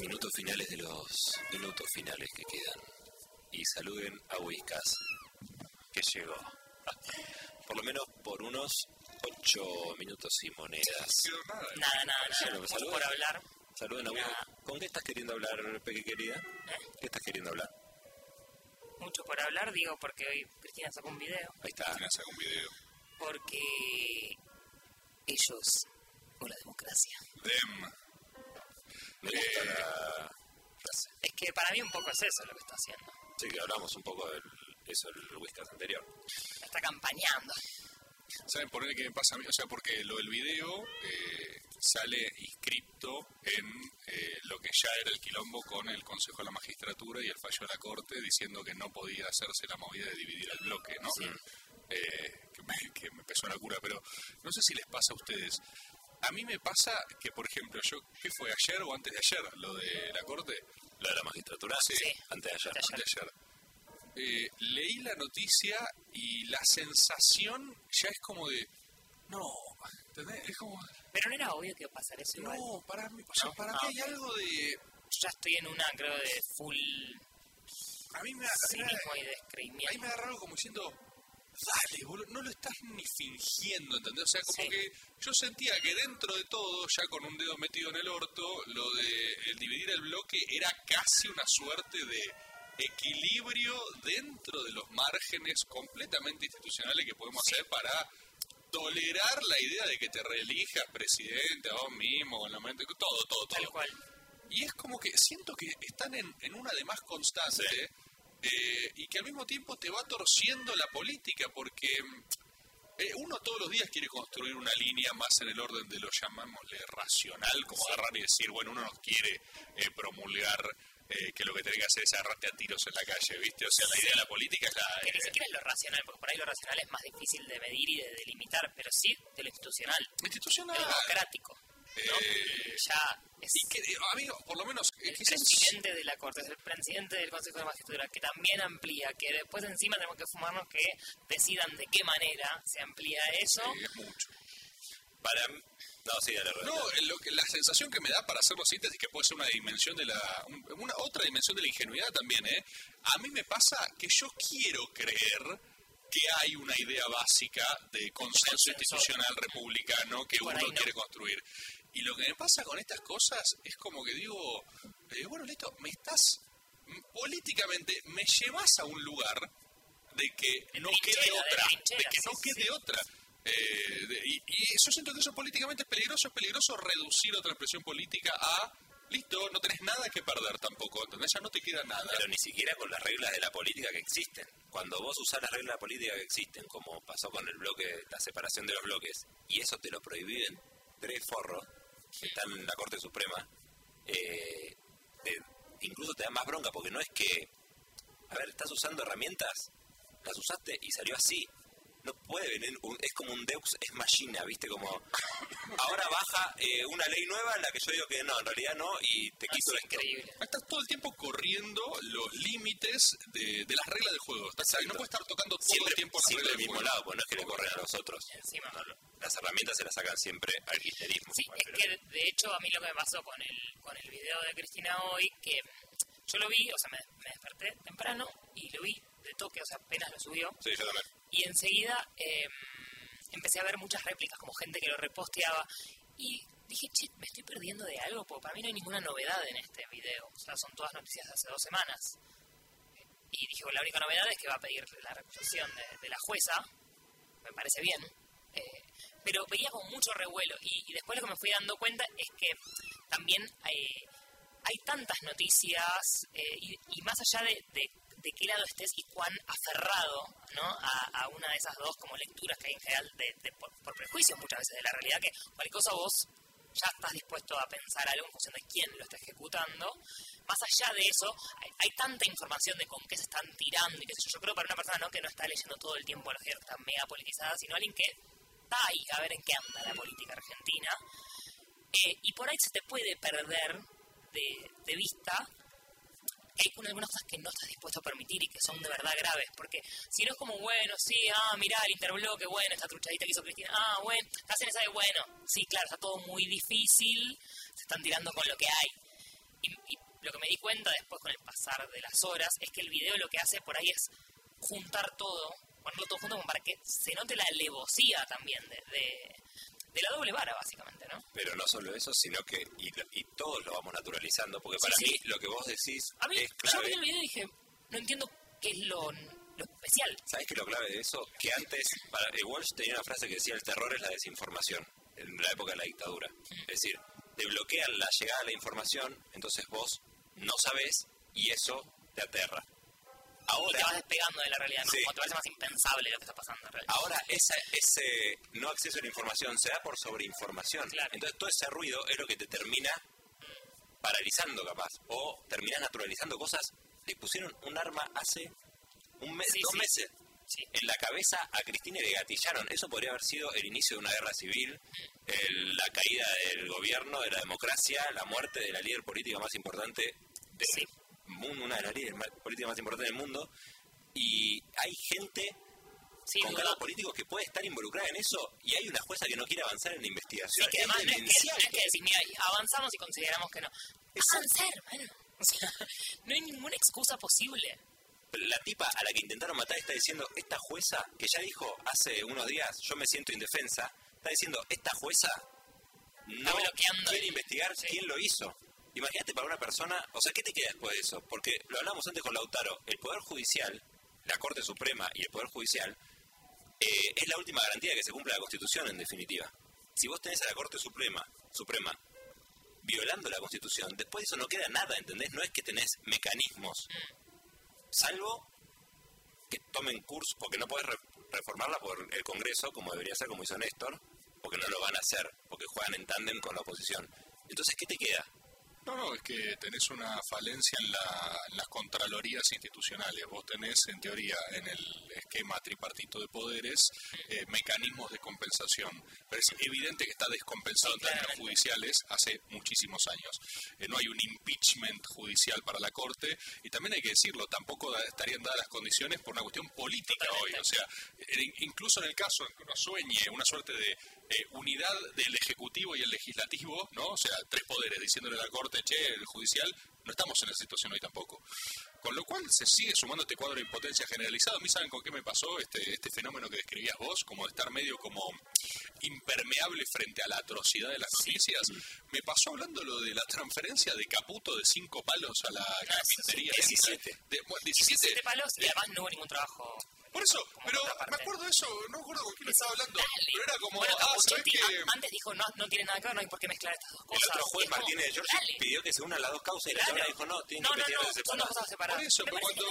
Minutos finales de los minutos finales que quedan. Y saluden a Whiskas, que llegó. Por lo menos por unos ocho minutos y monedas. Nada, nada, nada. Bueno, saluden. por hablar. Saluden a Whiskas. ¿Con qué estás queriendo hablar, Peque querida? ¿eh? ¿Qué estás queriendo hablar? Mucho por hablar, digo, porque hoy Cristina sacó un video. Ahí está. Apenas hago un video. Porque ellos, o la democracia. Dem. Me gusta la frase. Es que para mí un poco es eso lo que está haciendo. Sí, que hablamos un poco de eso el Whiskas anterior. Está campañando. ¿Saben por qué me pasa a mí? O sea, porque lo del video eh, sale inscripto en eh, lo que ya era el quilombo con el Consejo de la Magistratura y el fallo de la Corte diciendo que no podía hacerse la movida de dividir el bloque, ¿no? Eh, que, me, que me pesó la cura, pero no sé si les pasa a ustedes. A mí me pasa que, por ejemplo, yo, ¿qué fue ayer o antes de ayer? Lo de la Corte. ¿Lo de la magistratura? Sí. Antes de ayer. Antes de Antes de ayer. Eh, leí la noticia y la sensación ya es como de. No, ¿entendés? Es como. Pero no era obvio que iba a pasar eso igual. No, para mí, o sea, No, para ah, mí hay algo de. Yo ya estoy en una, creo, de full A mí me da. cinismo y Ahí descreimiento. me agarra algo como diciendo. Dale, boludo, no lo estás ni fingiendo, ¿entendés? O sea, como Sí. que yo sentía que dentro de todo, ya con un dedo metido en el orto, lo de el dividir el bloque era casi una suerte de equilibrio dentro de los márgenes completamente institucionales que podemos hacer para tolerar la idea de que te reelijas presidente a vos mismo, en la mente, todo, todo, Tal todo. cual. Y es como que siento que están en, en una de más constante eh, y que al mismo tiempo te va torciendo la política porque eh, uno todos los días quiere construir una línea más en el orden de lo llamámosle racional, como agarrar y decir, bueno, uno no quiere eh, promulgar eh, que lo que tiene que hacer es agarrarte a tiros en la calle, ¿viste? O sea, la idea de la política es la... Que ni eh, siquiera es lo racional, porque por ahí lo racional es más difícil de medir y de delimitar, pero sí de lo institucional, institucional. de lo democrático. ¿no? Eh, ya es y que, amigo, por lo menos... el quizás- presidente de la Corte, es el presidente del Consejo de Magistratura, que también amplía, que después encima tenemos que fumarnos que decidan de qué manera se amplía eso. es mucho. Para No, sí, dale. No, eh, lo que, la sensación que me da para hacerlo síntesis que puede ser una dimensión de la un- una otra dimensión de la ingenuidad también, ¿eh? A mí me pasa que yo quiero creer que hay una idea básica de consenso Consenso. institucional republicano que Por uno no. quiere construir. Y lo que me pasa con estas cosas es como que digo, eh, bueno, listo, me estás políticamente me llevas a un lugar de que no quede de otra, de, que no quede otra. Eh, de- y, y yo siento que eso políticamente es peligroso, es peligroso reducir otra expresión política a, listo, no tenés nada que perder tampoco, ¿entendés? Ya no te queda nada. Pero ni siquiera con las reglas de la política que existen. Cuando vos usás las reglas de la política que existen, como pasó con el bloque, la separación de los bloques, y eso te lo prohíben tres forros que están en la Corte Suprema, eh, incluso te da más bronca, porque no es que, a ver, estás usando herramientas, las usaste y salió así. No puede venir, un- es como un Deus es machina, ¿viste? Como, ahora baja eh, una ley nueva en la que yo digo que no, en realidad no, y te quito Es esto. increíble. Estás todo el tiempo corriendo los límites de, de las reglas del juego. Estás no puedes estar tocando todo siempre, el tiempo las siempre reglas del del mismo juego. lado, pues no es que le corren a los otros. Encima. No, no, las herramientas se las sacan siempre al kirchnerismo. Sí, es que de hecho a mí lo que me pasó con el, con el video de Cristina hoy, que yo lo vi, o sea, me, me desperté temprano y lo vi de toque, o sea, apenas lo subió. Sí, yo también. Y enseguida eh, empecé a ver muchas réplicas, como gente que lo reposteaba. Y dije, che, me estoy perdiendo de algo, porque para mí no hay ninguna novedad en este video. O sea, son todas noticias de hace dos semanas. Y dije, bueno, la única novedad es que va a pedir la recusación de, de la jueza. Me parece bien. Eh, pero veía con mucho revuelo. Y, y después lo que me fui dando cuenta es que también hay, hay tantas noticias, eh, y, y más allá de, de, de qué lado estés y cuán aferrado ¿no? a, a una de esas dos como lecturas que hay en general de, por, por prejuicios muchas veces de la realidad, que cualquier cosa vos ya estás dispuesto a pensar algo en función de quién lo está ejecutando. Más allá de eso, hay, hay tanta información de con qué se están tirando y qué sé yo. Yo creo para una persona ¿no? que no está leyendo todo el tiempo las ideas están mega politizadas, sino alguien que está ahí a ver en qué anda la política argentina. Eh, y por ahí se te puede perder de, de vista hay algunas cosas que no estás dispuesto a permitir y que son de verdad graves, porque si no es como, bueno, sí, ah, mirá, el interbloque, bueno, esta truchadita que hizo Cristina, ah, bueno, estás en esa de, bueno, sí, claro, está todo muy difícil, se están tirando con lo que hay. Y, y lo que me di cuenta después con el pasar de las horas es que el video lo que hace por ahí es juntar todo, ponerlo todo junto para que se note la alevosía también de, de, de la doble vara, básicamente, ¿no? Pero no solo eso, sino que y, y todos lo vamos naturalizando, porque Sí, para sí. mí lo que vos decís A mí, es yo vi el video y dije, no entiendo qué es lo, lo especial. ¿Sabes qué es lo clave de eso? Que antes, para, Walsh tenía una frase que decía, el terror es la desinformación, en la época de la dictadura. Es decir, te bloquean la llegada a la información, entonces vos no sabés y eso te aterra. Y Ahora, te vas despegando de la realidad, ¿no? Sí. Como te parece más impensable lo que está pasando en realidad. ahora esa, ese no acceso a la información se da por sobreinformación. Claro. Entonces todo ese ruido es lo que te termina paralizando capaz. O terminás naturalizando cosas. Le pusieron un arma hace un mes, Sí, dos sí. meses. Sí. en la cabeza a Cristina y le gatillaron. Eso podría haber sido el inicio de una guerra civil, el- la caída del gobierno, de la democracia, la muerte de la líder política más importante del Sí. Mundo, una de las líderes políticas más importantes del mundo. Y hay gente con cargos políticos que puede estar involucrada en eso y hay una jueza que no quiere avanzar en la Sí, investigación. que además no es que, no es que decís, mira, avanzamos y consideramos que no. Avanzar, hermano. O sea, no hay ninguna excusa posible. La tipa a la que intentaron matar está diciendo, esta jueza, que ya dijo hace unos días, yo me siento indefensa, está diciendo, esta jueza no quiere investigar sí. quién lo hizo. Imagínate para una persona, o sea, ¿qué te queda después de eso? Porque lo hablamos antes con Lautaro, el Poder Judicial, la Corte Suprema y el Poder Judicial, eh, es la última garantía de que se cumpla la Constitución, en definitiva. Si vos tenés a la Corte Suprema, Suprema violando la Constitución, después de eso no queda nada, ¿entendés? No es que tenés mecanismos, salvo que tomen curso, porque no podés re- reformarla por el Congreso, como debería ser, como hizo Néstor, porque no lo van a hacer, porque juegan en tándem con la oposición. Entonces, ¿qué te queda? No, no, es que tenés una falencia en, la- las contralorías institucionales. Vos tenés, en teoría, en el esquema tripartito de poderes, eh, mecanismos de compensación. Pero es evidente que está descompensado en términos judiciales hace muchísimos años. Eh, no hay un impeachment judicial para la Corte y también hay que decirlo, tampoco estarían dadas las condiciones por una cuestión política hoy. O sea, eh, incluso en el caso en que uno sueñe una suerte de eh, unidad del Ejecutivo y el Legislativo, ¿no? O sea, tres poderes diciéndole a la Corte, che, el Judicial, no estamos en esa situación hoy tampoco. Con lo cual se sigue sumando este cuadro de impotencia generalizado. A mí saben con qué me pasó este, este fenómeno que describías vos, como de estar medio como impermeable frente a la atrocidad de las noticias. Me pasó hablando lo de la transferencia de Caputo de cinco palos a la carpintería. sí, 17. De, bueno, 17. 17 palos y además no hubo ningún trabajo. Por eso, pero me acuerdo de eso, no me acuerdo con quién estaba hablando, Dale. pero era como, Bueno, ah, ¿sabes a- antes dijo, no, no tiene nada que ver, no hay por qué mezclar estas dos El cosas. otro juez Martínez de Giorgi pidió que se unan las dos causas y la señora dijo, no, tienen No, que no, no, son dos cosas separadas. Por eso, pero que cuando.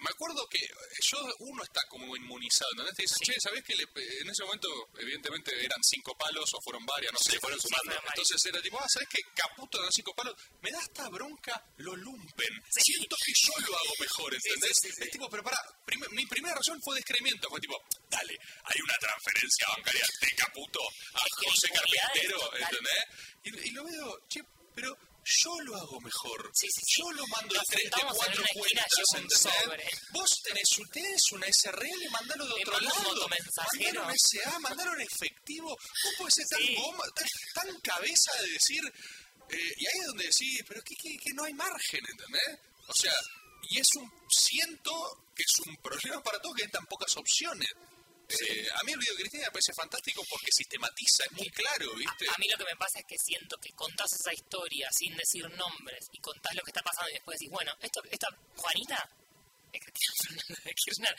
Me, acuerdo que yo, uno está como inmunizado, ¿entendés? Te dicen, che, ¿sabés que le- en ese momento, evidentemente, eran cinco palos o fueron varias, no sé. Se fueron sumando. Entonces era tipo, ah, ¿sabés que Caputo eran cinco palos? Me da esta bronca, lo lumpen. Sí. Siento que yo lo hago mejor, ¿entendés? sí, sí, sí. Es tipo, pero pará, mi primera razón fue descreimiento, fue tipo, dale, hay una transferencia bancaria de Caputo a José Carpintero. ¿entendés? Y, y lo veo, che, pero yo lo hago mejor. Sí, sí, sí. Yo lo mando Nos de tres, de en cuatro esquina, cuentas, ¿entendés? Vos tenés, tenés una SRL, mandalo de otro lado. Mandalo un SA, mandalo en efectivo. Vos podés ser tan goma, tan, tan cabeza de decir... eh, y ahí es donde decís, pero que, que, que no hay margen, ¿entendés? O sea, y es un... Siento que es un problema para todos que hay tan pocas opciones. Eh, a mí el video de Cristina me parece fantástico porque sistematiza, es muy claro, ¿viste? A, a mí lo que me pasa es que siento que contás esa historia sin decir nombres y contás lo que está pasando y después decís, bueno, esto, esta Juanita es Cristina Fernández de Kirchner.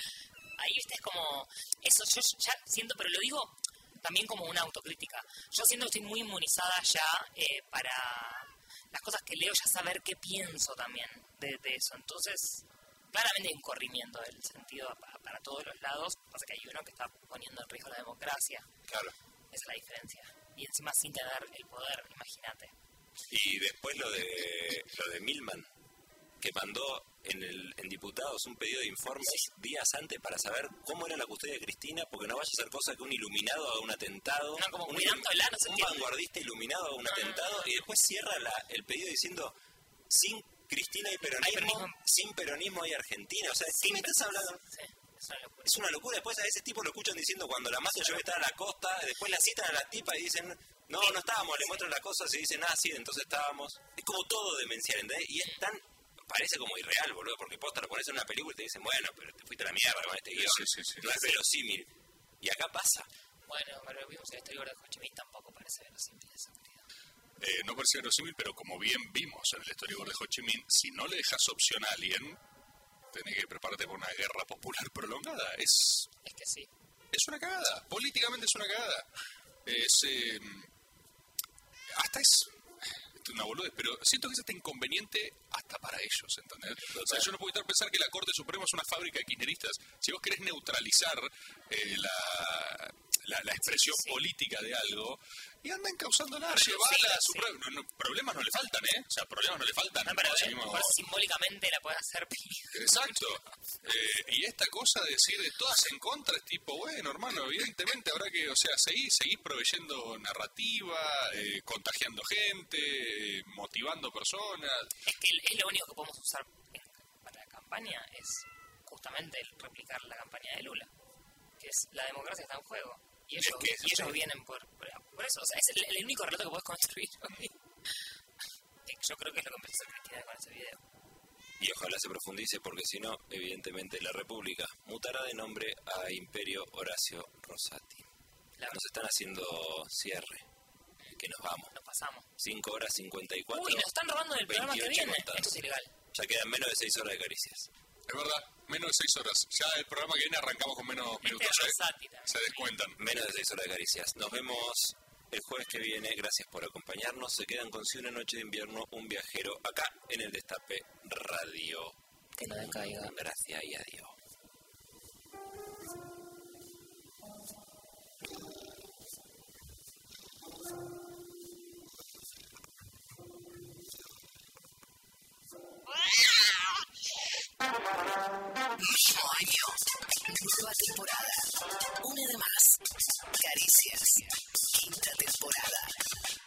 Ahí, viste, es como. Eso yo ya siento, pero lo digo también como una autocrítica. Yo siento que estoy muy inmunizada ya eh, para las cosas que leo, ya saber qué pienso también de, de eso. Entonces, claramente hay un corrimiento del sentido pa- para todos los lados. Pasa que hay uno que está poniendo en riesgo la democracia. Claro. Esa es la diferencia. Y encima sin tener el poder, imagínate. Y después lo de lo de Milman, que mandó en, el, en diputados un pedido de informes días antes para saber cómo era la custodia de Cristina, porque no vaya a ser cosa que un iluminado haga un atentado, No, como un, cuidándola, no se un vanguardista iluminado haga un No, atentado, y después cierra la- el pedido diciendo, sin Cristina hay peronismo, sin peronismo hay Argentina. O sea, ¿qué me estás hablando? Sí. Es una locura. Es una locura. Después a ese tipo lo escuchan diciendo cuando la masa yo estar a la costa, después la citan a la tipa y dicen, no, no estábamos, le muestran las cosas y dicen, ah, sí, entonces estábamos. Es como todo demencial, ¿entendés? Y es tan, parece como irreal, boludo, porque posta lo pones en una película y te dicen, bueno, pero te fuiste a la mierda con este guion. Sí, sí, sí. no es verosímil. Y acá pasa. Bueno, pero vimos el historia de Ho Chi Minh tampoco parece verosímil eso, querido. Eh, no parece verosímil, pero como bien vimos en el storyboard de Ho Chi Minh, si no le dejas opción a alguien, tenés que prepararte por una guerra popular prolongada. Es, Es que sí. es una cagada. Políticamente es una cagada. Es. eh, hasta es. Una boludez, pero siento que es hasta inconveniente hasta para ellos, ¿entendés? O sea, yo no puedo evitar pensar que la Corte Suprema es una fábrica de kirchneristas. Si vos querés neutralizar eh, la, la, la expresión Sí. política de algo, y andan causándola, sí, llevarla, sí. no, no, problemas no le faltan, ¿eh? O sea, problemas no le faltan. No, pero seguimos- simbólicamente la puedes hacer. Exacto. Eh, y esta cosa de decir de todas en contra es tipo, bueno, hermano, evidentemente habrá que, o sea, seguir, seguir proveyendo narrativa, eh, contagiando gente, eh, motivando personas. Es que es lo único que podemos usar para la campaña es justamente replicar la campaña de Lula, que es la democracia está en juego. Y Es ellos, que y ellos sí. vienen por, por, eso. O sea, es el, el único relato que puedes construir hoy. Que Yo creo que es lo que empezó a con ese video. Y ojalá se profundice porque si no, evidentemente la República mutará de nombre a Imperio Horacio Rosati. Nos están haciendo cierre. Que nos vamos. nos pasamos. 5 horas 54. Uy, nos están robando el programa que 28 viene. contados. Esto es ilegal. Ya quedan menos de 6 horas de caricias. Es verdad, menos de seis horas. Ya el programa que viene arrancamos con menos minutos. Este es ¿eh? Se descuentan. Menos de 6 horas de caricias. Nos vemos el jueves que viene. Gracias por acompañarnos. Se quedan con Si una noche de invierno, un viajero acá en el Destape Radio. Que no decaiga. Gracias y adiós.